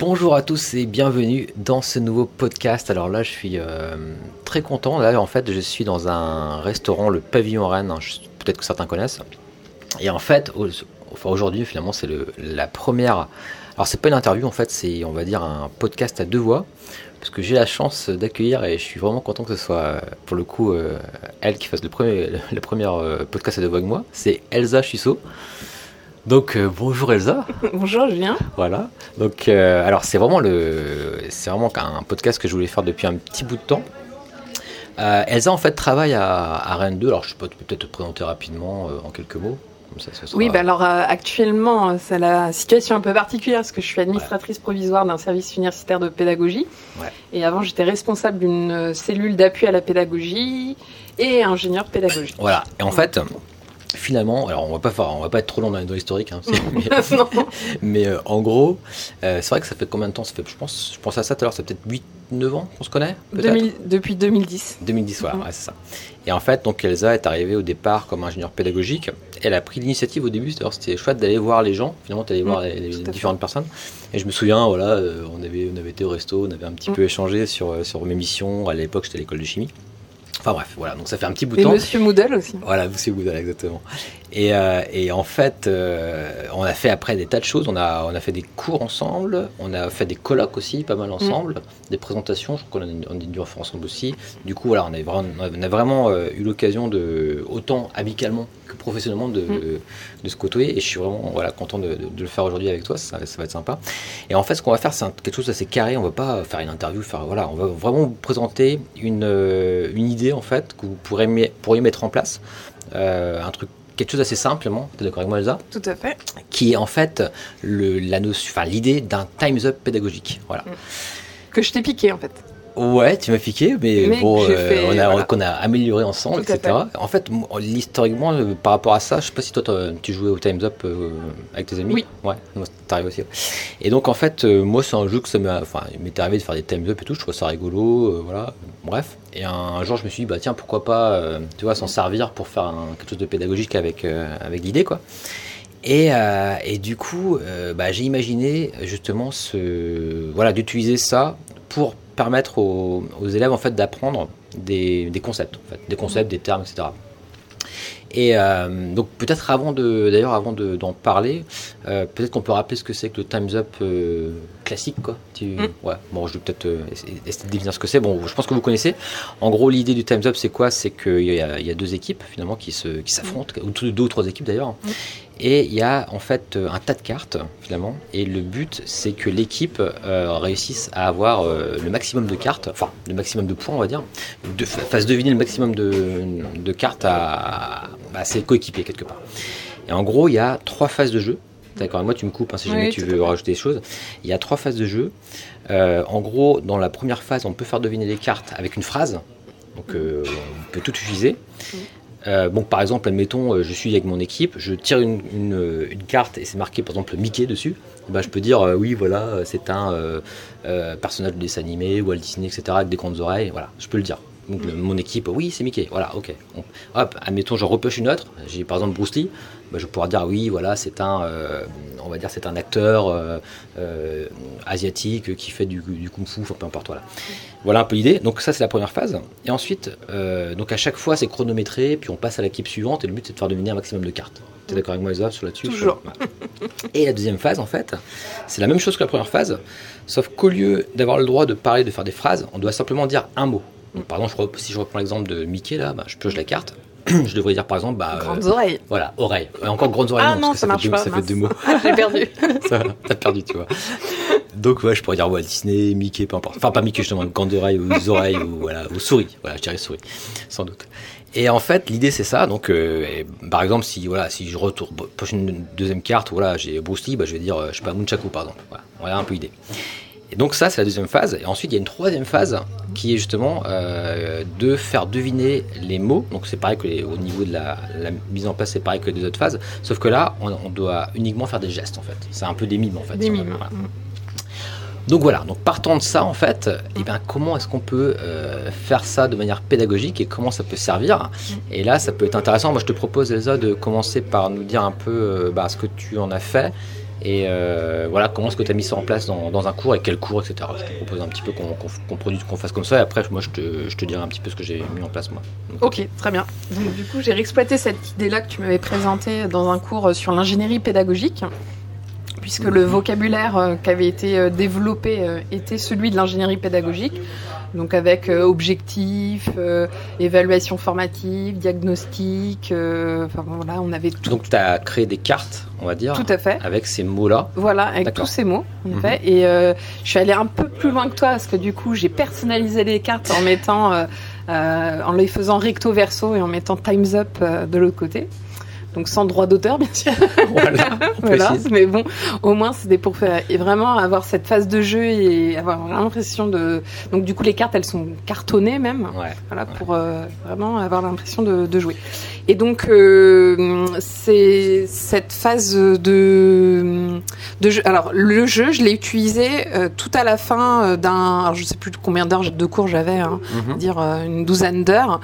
Bonjour à tous et bienvenue dans ce nouveau podcast. Alors là, je suis euh, très content. Là, en fait, je suis dans un restaurant, le Pavillon Rennes. Peut-être que certains connaissent. Et en fait, aujourd'hui, finalement, c'est la première. Alors, c'est pas une interview, en fait, c'est, on va dire, un podcast à deux voix. Parce que j'ai la chance d'accueillir et je suis vraiment content que ce soit, pour le coup, euh, elle qui fasse le premier, euh, podcast à deux voix avec moi. C'est Elsa Chusso. Donc euh, bonjour Elsa. bonjour Julien. Voilà. Donc euh, alors c'est vraiment le c'est vraiment un podcast que je voulais faire depuis un petit bout de temps. Euh, Elsa en fait travaille à, Rennes 2. Alors je peux peut-être te présenter rapidement en quelques mots. Oui, bah alors actuellement, c'est la situation un peu particulière parce que je suis administratrice provisoire d'un service universitaire de pédagogie. Et avant, j'étais responsable d'une cellule d'appui à la pédagogie et ingénieur pédagogique. Voilà. Et en fait, finalement, alors on va pas faire, on va pas être trop long dans, l'historique, hein, mais, euh, en gros, euh, c'est vrai que ça fait combien de temps? Ça fait, je pense, je pense à ça tout à l'heure, c'est peut-être 8 9 ans qu'on se connaît Depuis 2010. 2010, voilà, c'est ça. Et en fait, donc Elsa est arrivée au départ comme ingénieure pédagogique. Elle a pris l'initiative au début, c'était chouette d'aller voir les gens, finalement, d'aller voir les, différentes personnes. Et je me souviens, voilà, euh, on, avait, on avait été au resto, on avait un petit peu échangé sur, sur mes missions. À l'époque, j'étais à l'école de chimie. Enfin bref, voilà, donc ça fait un petit bout de temps. Et Monsieur Moudel aussi. Voilà, Monsieur Moudel, exactement. Et, euh, et en fait, euh, on a fait après des tas de choses. On a, on a fait des cours ensemble, on a fait des colloques aussi, pas mal ensemble, mm. des présentations, je crois qu'on a, dû en faire ensemble aussi. Du coup, voilà, on a vraiment, on a vraiment euh, eu l'occasion de, autant amicalement que professionnellement, de, mm. de, se côtoyer. Et je suis vraiment voilà, content de, le faire aujourd'hui avec toi, ça, ça, va être sympa. Et en fait, ce qu'on va faire, c'est quelque chose d'assez carré. On va pas faire une interview, faire, voilà, on va vraiment vous présenter une, une idée en fait que vous pourrez, pourriez mettre en place. Euh, un truc quelque chose d'assez simplement, tu es d'accord avec moi Elsa? Tout à fait. Qui est en fait le, la enfin, l'idée d'un Time's Up pédagogique. Voilà. Que je t'ai piqué en fait. Ouais, tu m'as piqué, mais, bon, euh, on a, qu'on a amélioré ensemble, etc. En fait, historiquement, euh, par rapport à ça, je sais pas si toi tu jouais au Time's Up avec tes amis. Oui. Ouais, t'arrives aussi. Et donc en fait, moi c'est un jeu que ça m'a, enfin, m'est arrivé de faire des Time's Up et tout, je trouve ça rigolo, voilà. Bref. Et un, jour, je me suis dit, bah tiens, pourquoi pas, euh, tu vois, s'en servir pour faire quelque chose de pédagogique avec, euh, avec l'idée, quoi. Et, euh, et, du coup, bah, j'ai imaginé justement ce, voilà, d'utiliser ça pour permettre aux, élèves en fait d'apprendre des, concepts, des concepts, des termes, etc. Et euh, donc peut-être avant de, d'ailleurs avant d'en parler, euh, peut-être qu'on peut rappeler ce que c'est que le Times Up euh, classique, quoi. Tu, mm. ouais. Bon, je vais peut-être essayer de définir ce que c'est. Bon, je pense que vous connaissez. En gros, l'idée du Times Up, c'est quoi? C'est qu'il y, a, il y a deux équipes finalement qui se, qui s'affrontent, ou deux ou trois équipes d'ailleurs. Mm. Et il y a en fait un tas de cartes finalement. Et le but, c'est que l'équipe euh, réussisse à avoir euh, le maximum de cartes, enfin le maximum de points, on va dire, de, fasse deviner le maximum de, cartes à, ses coéquipiers quelque part. Et en gros, il y a trois phases de jeu. D'accord, moi tu me coupes hein, si jamais tu veux rajouter des choses. Il y a trois phases de jeu. Euh, en gros, dans la première phase, on peut faire deviner les cartes avec une phrase. Donc on peut tout utiliser. Euh, bon, par exemple, admettons, euh, je suis avec mon équipe, je tire une, une, carte et c'est marqué par exemple Mickey dessus. Bah, je peux dire euh, oui, voilà, c'est un personnage de dessin animé, Walt Disney, etc., avec des grandes oreilles. Voilà, je peux le dire. Donc, mon équipe, oui, c'est Mickey. Voilà, ok. hop, admettons, je repêche une autre. J'ai par exemple Bruce Lee. Bah, je pourrais dire oui, voilà, c'est un, on va dire, c'est un acteur asiatique qui fait du, du kung-fu, enfin peu importe, voilà. Voilà un peu l'idée. Donc ça c'est la première phase. Et ensuite, euh, donc à chaque fois c'est chronométré, puis on passe à l'équipe suivante et le but c'est de faire deviner un maximum de cartes. Tu es d'accord avec moi Elsa sur là-dessus? Toujours. Et la deuxième phase en fait, c'est la même chose que la première phase, sauf qu'au lieu d'avoir le droit de parler, de faire des phrases, on doit simplement dire un mot. Donc, par exemple, si je reprends l'exemple de Mickey là, bah, je pioche la carte. je devrais dire par exemple. Bah, grandes oreilles. Voilà, oreilles. encore grandes oreilles. Ah non, ça, marche pas. Ça fait deux mots. J'ai perdu. T'as perdu, tu vois. Donc ouais, je pourrais dire Walt Disney, Mickey, peu importe. Enfin pas Mickey justement, grandes oreilles ou oreilles ou voilà, ou souris. Voilà, je dirais souris, sans doute. Et en fait, l'idée c'est ça. Donc, euh, par exemple, si voilà, si je retourne prochaine deuxième carte, voilà, j'ai Bruce Lee, bah, je vais dire, euh, je sais pas, Munchaku par exemple. Voilà, voilà un peu l'idée. Et donc ça, c'est la deuxième phase. Et ensuite, il y a une troisième phase qui est justement euh, de faire deviner les mots. Donc c'est pareil que au niveau de la, mise en place, c'est pareil que les autres phases. Sauf que là, on, doit uniquement faire des gestes en fait. C'est un peu des mimes en fait. Des mimes. Donc voilà, donc partant de ça en fait, et eh bien, comment est-ce qu'on peut euh, faire ça de manière pédagogique et comment ça peut servir? Et là, ça peut être intéressant. Moi, je te propose, Elsa, de commencer par nous dire un peu euh, bah, ce que tu en as fait et euh, voilà, comment est-ce que tu as mis ça en place dans, un cours et quel cours, etc. Je te propose un petit peu qu'on produise, qu'on fasse comme ça. Et après, moi, je te, dirai un petit peu ce que j'ai mis en place, moi. ok, très bien. Donc, du coup, j'ai réexploité cette idée-là que tu m'avais présentée dans un cours sur l'ingénierie pédagogique puisque le vocabulaire euh, qui avait été euh, développé euh, était celui de l'ingénierie pédagogique, donc avec objectifs, évaluation formative, diagnostic, enfin voilà, on avait tout. Donc tu as créé des cartes, on va dire, tout à fait, avec ces mots-là. Voilà, avec tous ces mots, en mhm. fait. Et je suis allée un peu plus loin que toi, parce que du coup j'ai personnalisé les cartes en mettant, en les faisant recto verso et en mettant Times Up de l'autre côté donc sans droit d'auteur bien sûr. Voilà, mais bon, au moins c'était pour faire et vraiment avoir cette phase de jeu et avoir l'impression de. Donc du coup les cartes elles sont cartonnées même, voilà pour euh, vraiment avoir l'impression de, jouer. Et donc euh, c'est cette phase de de jeu. Alors le jeu je l'ai utilisé euh, tout à la fin d'un, alors je sais plus combien d'heures de cours j'avais, hein, mhm. dire une douzaine d'heures.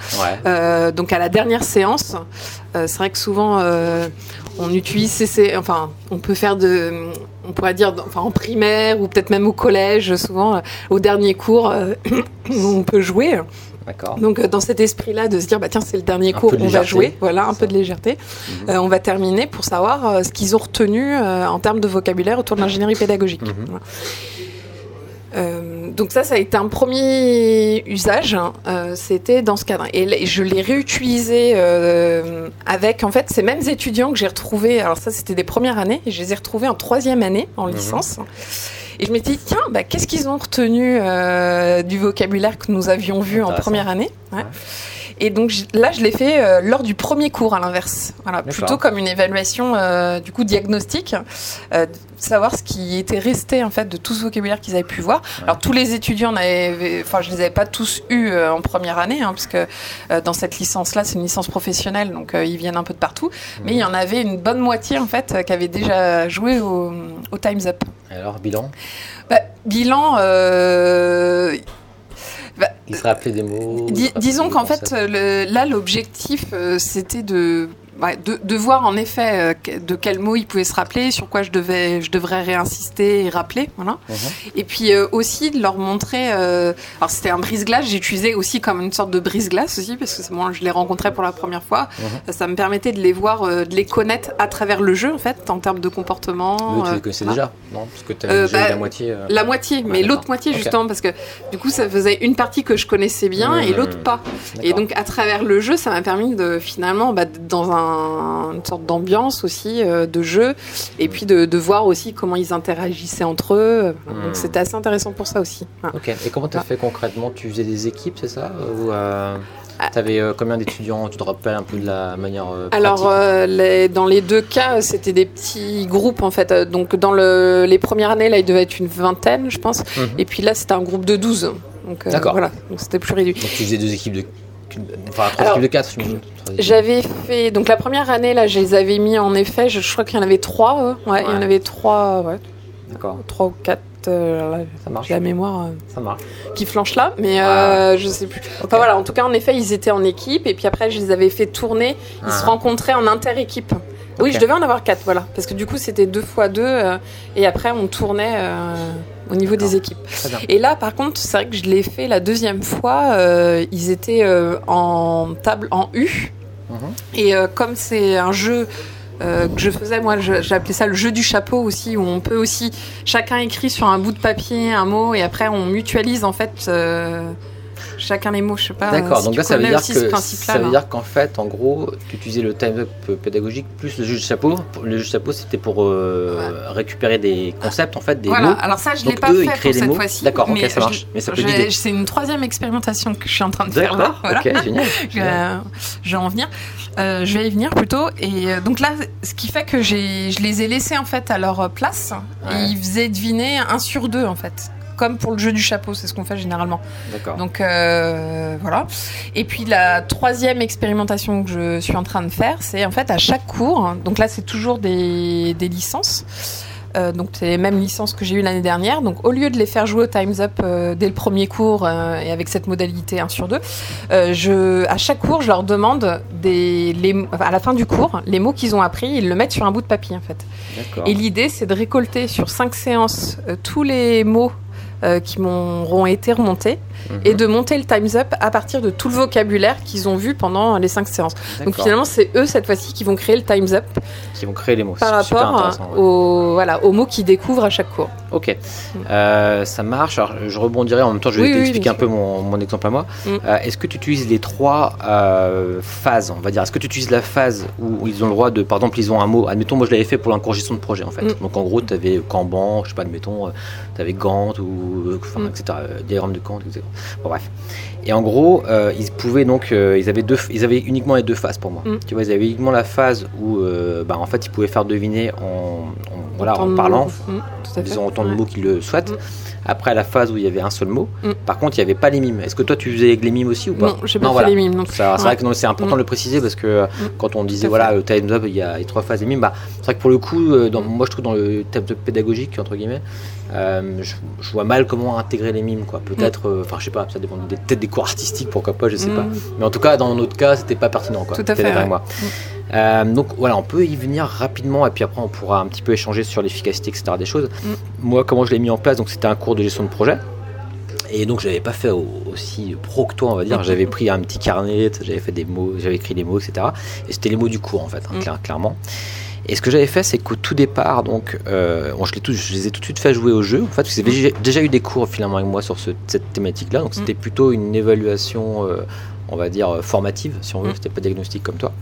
donc à la dernière séance. C'est vrai que souvent, euh, on utilise enfin, on peut faire de, on pourrait dire, enfin, en primaire ou peut-être même au collège, souvent, euh, au dernier cours, on peut jouer. Donc dans cet esprit-là de se dire bah tiens c'est le dernier cours on va jouer voilà un peu de légèreté mhm. on va terminer pour savoir ce qu'ils ont retenu en termes de vocabulaire autour de l'ingénierie pédagogique. Mhm. Euh, donc ça, ça a été un premier usage. Hein. Euh, c'était dans ce cadre. Et je l'ai réutilisé euh, avec en fait ces mêmes étudiants que j'ai retrouvés. Alors ça, c'était des premières années. Et je les ai retrouvés en troisième année en mhm. licence. Et je m'étais dit tiens, bah, qu'est-ce qu'ils ont retenu du vocabulaire que nous avions vu en première année ouais. Et donc là, je l'ai fait euh, lors du premier cours, à l'inverse. Voilà, plutôt comme une évaluation euh, du coup diagnostique, euh, savoir ce qui était resté en fait de tout ce vocabulaire qu'ils avaient pu voir. Alors tous les étudiants, enfin je les avais pas tous eus en première année, hein, parce que dans cette licence-là, c'est une licence professionnelle, donc ils viennent un peu de partout. Mais il y en avait une bonne moitié en fait qui avait déjà joué au, Times Up. alors bilan? Bah, Bilan. Il se rappelait des mots. disons qu'en fait, là, l'objectif, euh, c'était de de, voir en effet euh, de quel mot il pouvait se rappeler, sur quoi je devais, je devrais réinsister et rappeler, voilà. Mhm. Et puis euh, aussi de leur montrer. Euh, alors c'était un brise-glace, j'ai utilisé aussi comme une sorte de brise-glace aussi parce que moi je les rencontrais pour la première fois. Mhm. Ça me permettait de les voir, de les connaître à travers le jeu en fait, en termes de comportement. Mais tu les connaissais déjà, non? Parce que tu as bah, la moitié. La moitié, mais l'autre moitié justement parce que du coup ça faisait une partie que je connaissais bien et l'autre pas. Et donc à travers le jeu, ça m'a permis de finalement bah, dans un une sorte d'ambiance aussi euh, de jeu et puis de, voir aussi comment ils interagissaient entre eux. Donc hmm. c'était assez intéressant pour ça aussi. Ok. Et comment tu as fait concrètement? Tu faisais des équipes, c'est ça? Ou euh, ah. Tu avais euh, combien d'étudiants? Tu te rappelles un peu de la manière Alors, dans les deux cas, c'était des petits groupes en fait. Donc, dans le, les premières années, là, il devait être une vingtaine, je pense. Mhm. Et puis là, c'était un groupe de 12. D'accord. Voilà, donc c'était plus réduit. Donc, tu faisais deux équipes de Enfin, trois de quatre, J'avais fait. Donc, la première année, là, je les avais mis en effet. Je, crois qu'il y en avait trois. Ouais, il y en avait trois. Ouais. D'accord. Trois ou quatre. Euh, ça marche. La mémoire. Euh, ça marche. Qui flanche là, mais euh, je sais plus. Enfin voilà, en tout cas, en effet, ils étaient en équipe. Et puis après, je les avais fait tourner. Ils se ah. rencontraient en inter-équipe. Oui, je devais en avoir quatre, voilà. Parce que du coup, c'était deux fois deux. et après, on tournait au niveau des équipes. Et là, par contre, c'est vrai que je l'ai fait la deuxième fois. Euh, ils étaient euh, en table en U. Mhm. Et euh, comme c'est un jeu que je faisais, moi, j'appelais ça le jeu du chapeau aussi, où on peut aussi chacun écrit sur un bout de papier un mot et après on mutualise en fait chacun les mots, je sais pas. D'accord, donc là ça veut dire que ça veut dire qu'en fait, en gros, tu utilisais le time up pédagogique plus le jeu de chapeau. Le jeu de chapeau, c'était pour euh, récupérer des concepts, en fait, des voilà. mots. Alors ça, je l'ai pas fait pour cette fois-ci. D'accord, ok, ça marche. Mais ça peut C'est une troisième expérimentation que je suis en train de faire là. Voilà. Ok, génial. je, vais en venir. Euh, je vais y venir plutôt. Et euh, donc là, ce qui fait que je les ai laissés en fait à leur place. Et ils faisaient deviner un sur deux en fait. Comme pour le jeu du chapeau, c'est ce qu'on fait généralement. D'accord. Donc euh, voilà. Et puis la troisième expérimentation que je suis en train de faire, c'est en fait à chaque cours, donc là c'est toujours des, des licences. Euh, donc c'est les mêmes licences que j'ai eues l'année dernière. Donc au lieu de les faire jouer au Time's Up euh, dès le premier cours euh, et avec cette modalité 1 sur 2, je, à chaque cours, je leur demande des, les, à la fin du cours les mots qu'ils ont appris, ils le mettent sur un bout de papier en fait. Et l'idée c'est de récolter sur cinq séances tous les mots qui m'auront été et de monter le Time's Up à partir de tout le vocabulaire qu'ils ont vu pendant les cinq séances. Donc finalement, c'est eux cette fois-ci qui vont créer le Time's Up. Qui vont créer les mots. Par rapport aux, voilà, aux mots qu'ils découvrent à chaque cours. Ok, euh, ça marche. Alors, je rebondirai en même temps, je vais t'expliquer un peu mon, mon, exemple à moi. Mm. Euh, est-ce que tu utilises les trois phases, on va dire? Est-ce que tu utilises la phase où ils ont le droit de, par exemple, ils ont un mot, admettons, moi je l'avais fait pour l'incorgestion de projet en fait. Mm. Donc en gros, tu avais Kanban, je sais pas, admettons, tu avais Gantt ou enfin, mm. etc. Euh, diagramme de Kant, etc. Bon, bref. Et en gros, euh, ils pouvaient donc, euh, ils avaient deux, ils avaient uniquement les deux phases pour moi. Mm. Tu vois, ils avaient uniquement la phase où, bah, en fait, ils pouvaient faire deviner en, voilà, en parlant, mm, disons autant de mots qu'ils le souhaitent. Après la phase où il y avait un seul mot. Par contre, il n'y avait pas les mimes. Est-ce que toi, tu faisais avec les mimes aussi ou pas Non, j'ai pas fait les mimes. C'est vrai que c'est important de le préciser parce que quand on disait voilà, le time up, il y a les trois phases des mimes. Bah, c'est vrai que pour le coup, dans, moi, je trouve dans le thème pédagogique entre guillemets, euh, je, vois mal comment intégrer les mimes, quoi. Peut-être, euh, enfin, je sais pas, ça dépend peut-être des cours artistiques, pourquoi pas, je sais pas. Mm. Mais en tout cas, dans notre cas, c'était pas pertinent, quoi. Tout à fait. Moi. Mm. Euh, donc voilà, on peut y venir rapidement et puis après on pourra un petit peu échanger sur l'efficacité, etc. des choses. Mm. Moi, comment je l'ai mis en place, donc c'était un cours de gestion de projet. Et donc je n'avais pas fait aussi pro que toi, on va dire. J'avais pris un petit carnet, j'avais fait des mots, j'avais écrit des mots, etc. Et c'était les mots du cours en fait, hein, clairement. Et ce que j'avais fait, c'est qu'au tout départ, donc, euh, je, les je, les ai tout de suite fait jouer au jeu. En fait, parce déjà eu des cours finalement avec moi sur cette thématique-là. Donc, c'était mm. plutôt une évaluation, euh, on va dire, formative, si on veut. Mm. C'était pas diagnostic comme toi.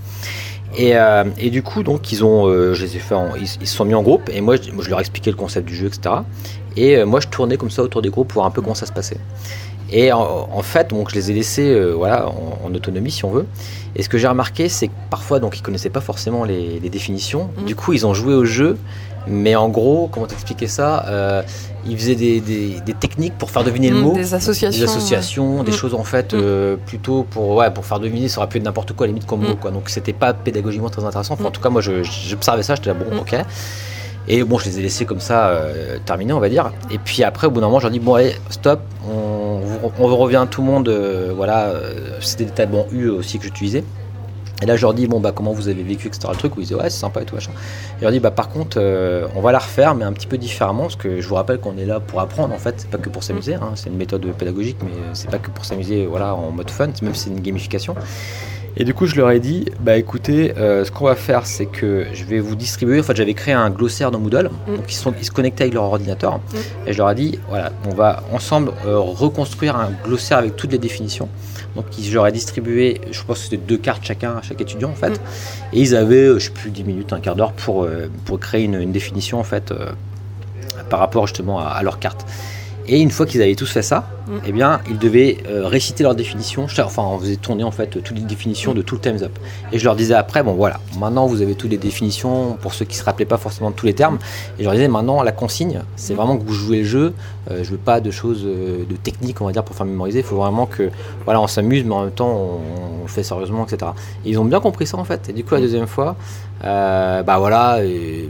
Et, euh, et, du coup, donc, ils ont, je les ai fait, ils, se sont mis en groupe. Et moi, je, moi, je leur ai expliqué le concept du jeu, etc. Et moi, je tournais comme ça autour des groupes pour voir un peu comment ça se passait. Et en, fait, donc, je les ai laissés voilà, en, autonomie, si on veut. Et ce que j'ai remarqué, c'est que parfois, donc, ils connaissaient pas forcément les, définitions. Mm. Du coup, ils ont joué au jeu, mais en gros, comment t'expliquer ça euh, Ils faisaient des, techniques pour faire deviner le mm, mot. Des associations. Des associations, des mm. choses en fait, euh, plutôt pour, ouais, pour faire deviner, ça aurait pu être n'importe quoi, à la limite, comme mot. Quoi. Donc, c'était pas pédagogiquement très intéressant. en tout cas, moi, j'observais ça, j'étais là, bon, ok. Et bon, je les ai laissés comme ça euh, terminer, on va dire. Et puis après, au bout d'un moment, leur dis bon, allez, stop, on, on revient tout le monde. Euh, voilà, euh, c'était des tabons U aussi que j'utilisais. Et là, je leur dis bon, bah, comment vous avez vécu, etc. Le truc où ils disaient ouais, c'est sympa et tout, machin. Je leur dis bah, par contre, on va la refaire, mais un petit peu différemment, parce que je vous rappelle qu'on est là pour apprendre en fait, c'est pas que pour s'amuser, hein. c'est une méthode pédagogique, mais c'est pas que pour s'amuser, voilà, en mode fun, même si c'est une gamification. Et du coup, je leur ai dit, bah écoutez, euh, ce qu'on va faire, c'est que je vais vous distribuer. En fait, j'avais créé un glossaire dans Moodle, mm. donc ils, sont, ils se connectaient avec leur ordinateur. Mm. Et je leur ai dit, voilà, on va ensemble euh, reconstruire un glossaire avec toutes les définitions. Donc, je leur ai distribué, je pense que c'était deux cartes chacun, à chaque étudiant en fait. Mm. Et ils avaient, euh, je sais plus, 10 minutes, un quart d'heure pour, pour créer une, définition en fait par rapport justement à, à leur carte. Et une fois qu'ils avaient tous fait ça, mm. eh bien, ils devaient euh, réciter leurs définitions. Enfin, on faisait tourner en fait toutes les définitions de tout le Time's Up. Et je leur disais après, bon voilà, maintenant vous avez toutes les définitions pour ceux qui se rappelaient pas forcément de tous les termes. Et je leur disais maintenant la consigne, c'est mm. vraiment que vous jouez le jeu. Euh, je veux pas de choses euh, de techniques, on va dire, pour faire mémoriser. Il faut vraiment que, voilà, on s'amuse, mais en même temps on, le fait sérieusement, etc. Et ils ont bien compris ça en fait. Et du coup, la mm. deuxième fois, euh, bah voilà,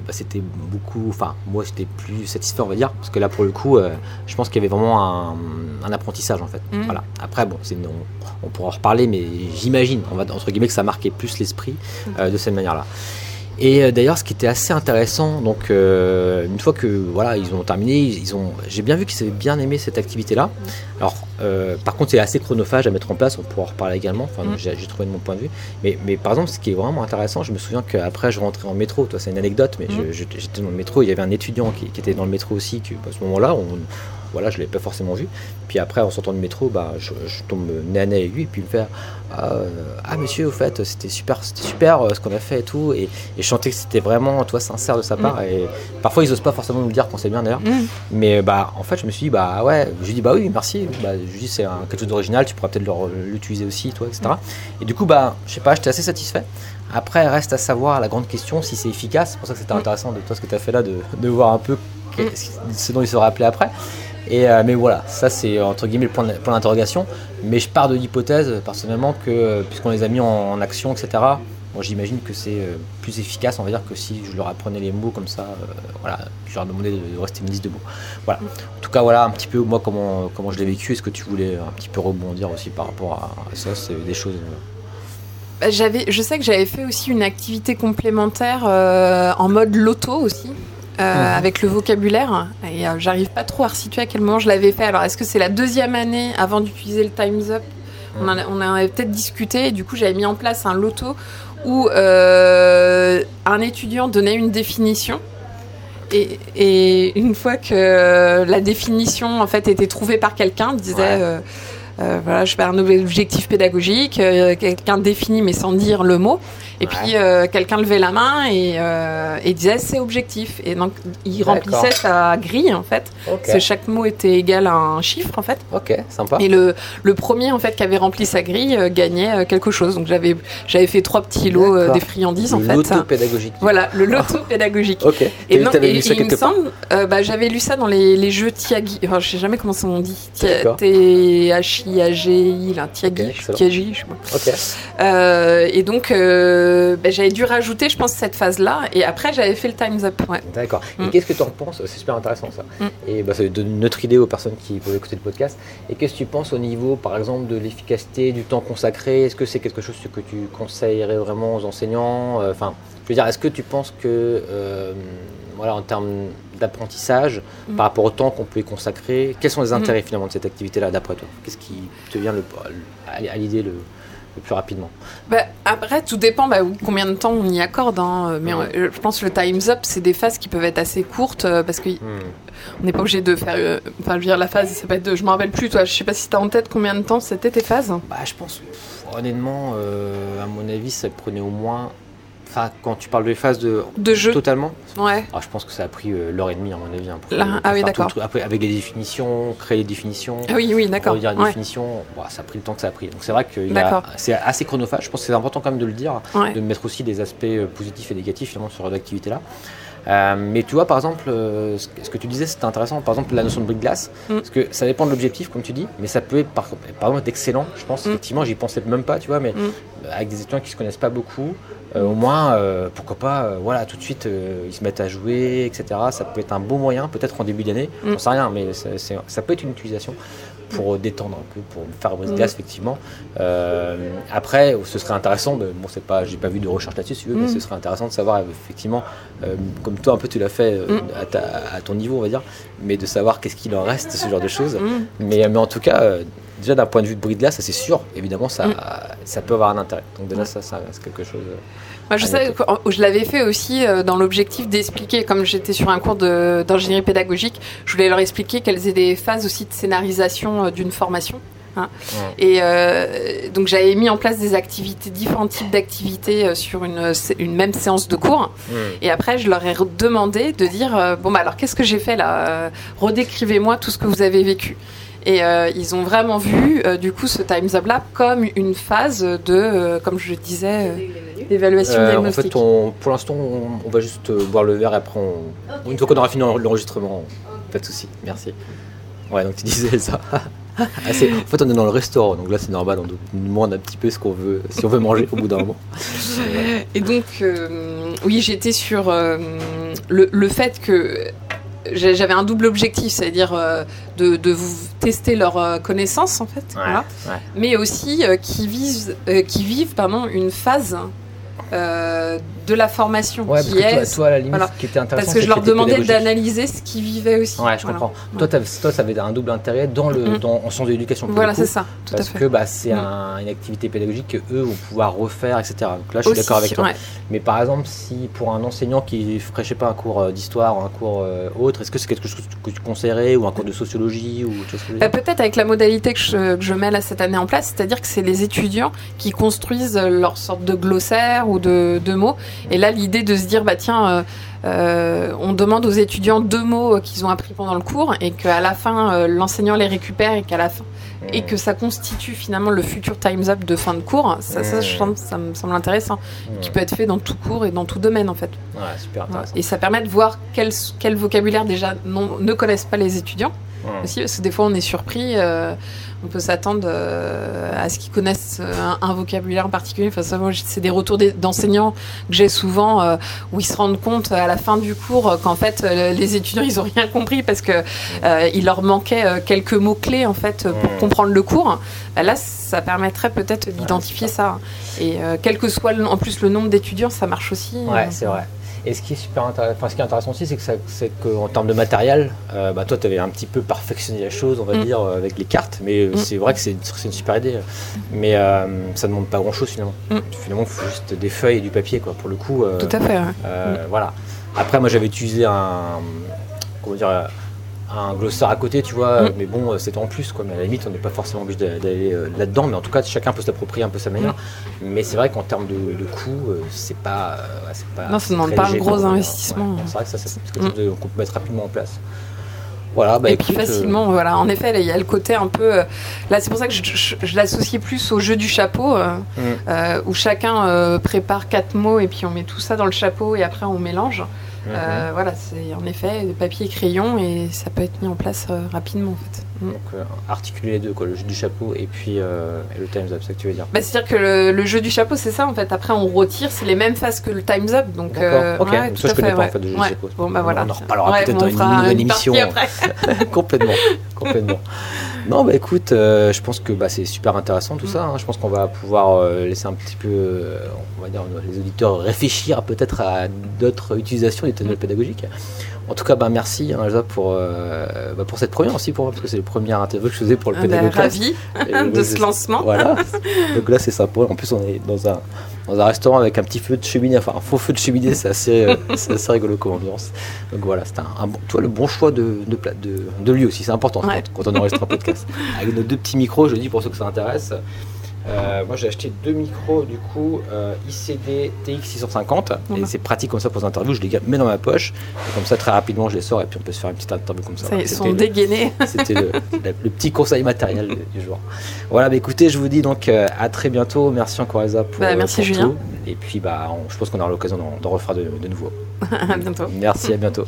bah, c'était beaucoup. Enfin, moi j'étais plus satisfait, on va dire, parce que là pour le coup, euh, je pense qu'il y avait vraiment un, apprentissage en fait. Mm. Voilà. Après, bon, on, on, pourra en reparler, mais j'imagine, on va entre guillemets, que ça marquait plus l'esprit mm. euh, de cette manière-là. Et d'ailleurs, ce qui était assez intéressant, donc une fois que voilà, ils ont terminé, ils ont, j'ai bien vu qu'ils avaient bien aimé cette activité-là. Alors, euh, par contre, c'est assez chronophage à mettre en place, on pourra en reparler également, enfin, mm. j'ai trouvé de mon point de vue. Mais, mais, par exemple, ce qui est vraiment intéressant, je me souviens qu'après je rentrais en métro, toi c'est une anecdote, mais mm. j'étais dans le métro, il y avait un étudiant qui, était dans le métro aussi, qui, à ce moment-là, on, voilà, je ne l'avais pas forcément vu. Puis après, en sortant du métro, bah, je, tombe nez à nez avec lui, et puis il me fait ah, ah, monsieur, au fait, c'était super, c'était super euh, ce qu'on a fait et tout. Et, et je sentais que c'était vraiment toi, sincère de sa part. Mm. Et parfois, ils n'osent pas forcément nous le dire quand c'est bien d'ailleurs. Mais bah, en fait, je me suis dit, bah ouais, je lui dis, bah oui, merci. Bah, je lui dis, c'est quelque chose d'original, tu pourras peut-être l'utiliser aussi, toi, etc. Et du coup, bah, je sais pas, j'étais assez satisfait. Après, reste à savoir la grande question si c'est efficace. C'est pour ça que c'était intéressant de toi ce que tu as fait là, de, de voir un peu ce dont il sera appelé après. Et, mais voilà, ça c'est entre guillemets le point d'interrogation. Mais je pars de l'hypothèse personnellement que puisqu'on les a mis en action, etc., moi, j'imagine que c'est euh, plus efficace, on va dire, que si je leur apprenais les mots comme ça, euh, voilà, je leur demandais de rester une liste de mots. Voilà. En tout cas, voilà un petit peu moi comment, comment je l'ai vécu. Est-ce que tu voulais un petit peu rebondir aussi par rapport à, ça C'est des choses. Euh, bah, j'avais, je sais que j'avais fait aussi une activité complémentaire en mode loto aussi. Mhm. avec le vocabulaire et j'arrive pas trop à resituer à quel moment je l'avais fait. Alors est-ce que c'est la deuxième année avant d'utiliser le Time's Up? On en, on avait peut-être discuté et du coup j'avais mis en place un loto où euh, un étudiant donnait une définition. Et, une fois que la définition en fait était trouvée par quelqu'un, disait euh, euh, voilà, je fais un objectif pédagogique, quelqu'un définit mais sans dire le mot. Et puis euh, quelqu'un levait la main et, euh, et disait c'est objectif. Et donc il remplissait sa grille en fait. Parce que chaque mot était égal à un chiffre en fait. Ok, sympa. Et le, le premier en fait qui avait rempli sa grille euh, gagnait quelque chose. Donc j'avais j'avais fait trois petits lots des friandises en fait. Le loto pédagogique. Voilà, le loto pédagogique. Ok. Et, donc, lu ça il me semble, bah, j'avais lu ça dans les, les jeux Tiagi. Enfin, je sais jamais comment ça on dit. T-H-I-A-G-I, Tiagi, Tiagi, je sais pas. Ok. et donc euh, ben, j'avais dû rajouter, je pense, cette phase-là. Et après, j'avais fait le Time's Up. D'accord. Et mm. qu'est-ce que tu en penses? C'est super intéressant ça. Mm. Et bah, ça donne une autre idée aux personnes qui peuvent écouter le podcast. Et qu'est-ce que tu penses au niveau, par exemple, de l'efficacité, du temps consacré? Est-ce que c'est quelque chose que tu conseillerais vraiment aux enseignants? Euh, Enfin, je veux dire, est-ce que tu penses que, euh, voilà, en termes d'apprentissage, mm. par rapport au temps qu'on peut y consacrer, quels sont les intérêts finalement de cette activité-là, d'après toi? Qu'est-ce qui te vient le, à l'idée le le plus rapidement? Bah, Après, tout dépend bah, combien de temps on y accorde. Hein. Mais euh, je pense que le Time's Up, c'est des phases qui peuvent être assez courtes euh, parce qu'on hmm. n'est pas obligé de faire. Euh, enfin, je veux dire, la phase, ça peut être. De, je me rappelle plus, toi. Je sais pas si tu as en tête combien de temps c'était tes phases bah, Je pense, honnêtement, à mon avis, ça prenait au moins quand tu parles de phases de, de jeu totalement Ouais. Ah, je pense que ça a pris euh, l'heure et demie, à mon avis. Hein, ah oui, d'accord. Après, avec les définitions, créer les définitions. Ah oui, oui, d'accord. Les définitions, ça a pris le temps que ça a pris. Donc c'est vrai que c'est assez chronophage. Je pense que c'est important quand même de le dire, de mettre aussi des aspects euh, positifs et négatifs finalement sur l'activité-là. Euh, mais tu vois, par exemple, euh, ce que tu disais, c'était intéressant. Par exemple, la notion de brique glace, mm. parce que ça dépend de l'objectif, comme tu dis, mais ça peut être par, par exemple excellent. Je pense, mm. effectivement, j'y pensais même pas, tu vois, mais mm. avec des étudiants qui se connaissent pas beaucoup, euh, au moins, pourquoi pas, voilà, tout de suite, ils se mettent à jouer, etc. Ça peut être un beau moyen, peut-être en début d'année, on sait rien, mais ça peut être une utilisation pour détendre un peu, pour faire brise glace, effectivement. Euh, après, ce serait intéressant, de, bon, c'est pas, j'ai pas vu de recherche là-dessus, si tu veux, mais mm. ce serait intéressant de savoir, effectivement, euh, comme toi, un peu, tu l'as fait euh, mm. à, ton niveau, on va dire, mais de savoir qu'est-ce qu'il en reste, ce genre de choses. Mais, mais en tout cas, déjà d'un point de vue de bruit de glace, ça c'est sûr, évidemment, ça, ça peut avoir un intérêt. Donc déjà, ça, ça reste quelque chose. Moi, je sais, je l'avais fait aussi euh, dans l'objectif d'expliquer, comme j'étais sur un cours d'ingénierie pédagogique, je voulais leur expliquer quelles étaient des phases aussi de scénarisation euh, d'une formation. Hein. Et euh, donc j'avais mis en place des activités, différents types d'activités sur une, une, même séance de cours. Et après, je leur ai demandé de dire bon bah alors qu'est-ce que j'ai fait là Redécrivez-moi tout ce que vous avez vécu. Et ils ont vraiment vu du coup ce Times Up Lab comme une phase de, comme je disais L'évaluation euh, diagnostique. En fait, pour l'instant, on, va juste euh, boire le verre et après, une fois qu'on aura fini l'enregistrement, pas de souci. Merci. Ouais, donc tu disais ça. Ah, en fait, on est dans le restaurant, donc là c'est normal, on nous demande un petit peu ce qu'on veut, si on veut manger au bout d'un moment. Et donc, euh, oui, j'étais sur le, fait que j'avais un double objectif, c'est-à-dire de, vous tester leurs connaissances en fait, mais aussi qui, vivent, qui vivent pardon, une phase euh, de la formation qui est. Toi, la limite, qui était intéressant, parce que je leur demandais d'analyser ce qu'ils vivaient aussi. Ouais, je comprends. Toi, toi, ça avait un double intérêt dans le, dans, en sens de l'éducation. Voilà, c'est ça. Tout parce que bah, c'est mm. une activité pédagogique que eux vont pouvoir refaire, etc. Donc là, je suis d'accord avec toi. Mais par exemple, si pour un enseignant qui ferait, je sais pas, un cours euh, d'histoire ou un cours euh, autre, est-ce que c'est quelque chose que tu conseillerais ou un cours de sociologie ou bah, Peut-être avec la modalité que je, que je mets là cette année en place, c'est-à-dire que c'est les étudiants qui construisent leur sorte de glossaire ou de, de mots. Et là, l'idée de se dire, bah tiens, euh, euh, on demande aux étudiants deux mots qu'ils ont appris pendant le cours et qu'à la fin, euh, l'enseignant les récupère et qu'à la fin et que ça constitue finalement le futur Time's Up de fin de cours, ça, ça, ça me semble intéressant, qui peut être fait dans tout cours et dans tout domaine en fait. Ouais, super intéressant. Et ça permet de voir quel, quel vocabulaire déjà non, ne connaissent pas les étudiants aussi, parce que des fois on est surpris on peut s'attendre euh, à ce qu'ils connaissent un, vocabulaire en particulier. Enfin, ça, c'est des retours d'enseignants que j'ai souvent euh, où ils se rendent compte à la fin du cours qu'en fait euh, les étudiants ils ont rien compris parce que il leur manquait quelques mots clés en fait pour comprendre le cours. Bah, là, ça permettrait peut-être d'identifier ça. Et quel que soit en plus le nombre d'étudiants, ça marche aussi. Ouais, c'est vrai. Et ce qui est super intéressant, ce qui est intéressant aussi, c'est que qu'en termes de matériel, euh, bah, toi, tu avais un petit peu perfectionné la chose, on va mm. dire, euh, avec les cartes. Mais mm. c'est vrai que c'est une super idée. Mais euh, ça ne demande pas grand-chose finalement. Mm. Finalement, il faut juste des feuilles et du papier, quoi. Pour le coup. Tout à fait. Voilà. Après, moi, j'avais utilisé un, comment dire, un glossar à côté, tu vois, mm. mais bon, euh, c'est en plus, quoi. Mais à la limite, on n'est pas forcément obligé d'aller euh, là-dedans, mais en tout cas, chacun peut s'approprier un peu sa manière. Mm. Mais c'est vrai qu'en termes de, de coût, euh, c'est pas, pas. Non, ça demande pas un gros investissement. c'est vrai que ça, c'est quelque chose mm. qu'on peut mettre rapidement en place. Voilà, bah, et puis facilement, voilà. En effet, il y a le côté un peu. là, c'est pour ça que je, l'associe plus au jeu du chapeau, où chacun prépare quatre mots et puis on met tout ça dans le chapeau et après on mélange. Euh, voilà, c'est en effet papier et crayon et ça peut être mis en place euh, rapidement en fait. Mm. Donc euh, articuler les deux, quoi, le jeu du chapeau et puis le Time's Up, c'est ça que tu veux dire bah, C'est-à-dire que le, jeu du chapeau, c'est ça en fait. Après, on retire, c'est les mêmes faces que le Time's Up. Donc, ok, ouais, ça je connais pas en fait de jeu du chapeau. Bon, bah, voilà. On en reparlera peut-être dans une, une émission. complètement, complètement. Non, bah écoute, je pense que bah, c'est super intéressant tout ça. Hein. Je pense qu'on va pouvoir laisser un petit peu, on va dire, les auditeurs réfléchir peut-être à d'autres utilisations des tunnels pédagogiques. En tout cas, bah, merci hein, pour, euh, bah, pour cette première aussi pour moi, parce que c'est le premier interview que je faisais pour le ah bah, pédagogue. ravi de ce lancement. Voilà. Donc là, c'est sympa. En plus, on est dans un, dans un restaurant avec un petit feu de cheminée, enfin un faux feu de cheminée, c'est assez, euh, assez rigolo comme ambiance. Donc voilà, c'est un, toi, le bon choix de, de, de, de lieu aussi, c'est important quand, on enregistre un podcast. Avec nos deux petits micros, je dis pour ceux que ça intéresse. Euh, moi j'ai acheté deux micros du coup euh, ICD TX650 et c'est pratique comme ça pour les interviews, je les mets dans ma poche comme ça très rapidement je les sors et puis on peut se faire une petite interview comme ça. ils sont dégainés. C'était le, petit conseil matériel du jour. Voilà, bah, écoutez, je vous dis donc euh, à très bientôt. Merci encore Elsa pour, bah, merci, Julien. Et puis bah, je pense qu'on aura l'occasion d'en refaire de, de nouveau. à bientôt. Merci, à bientôt.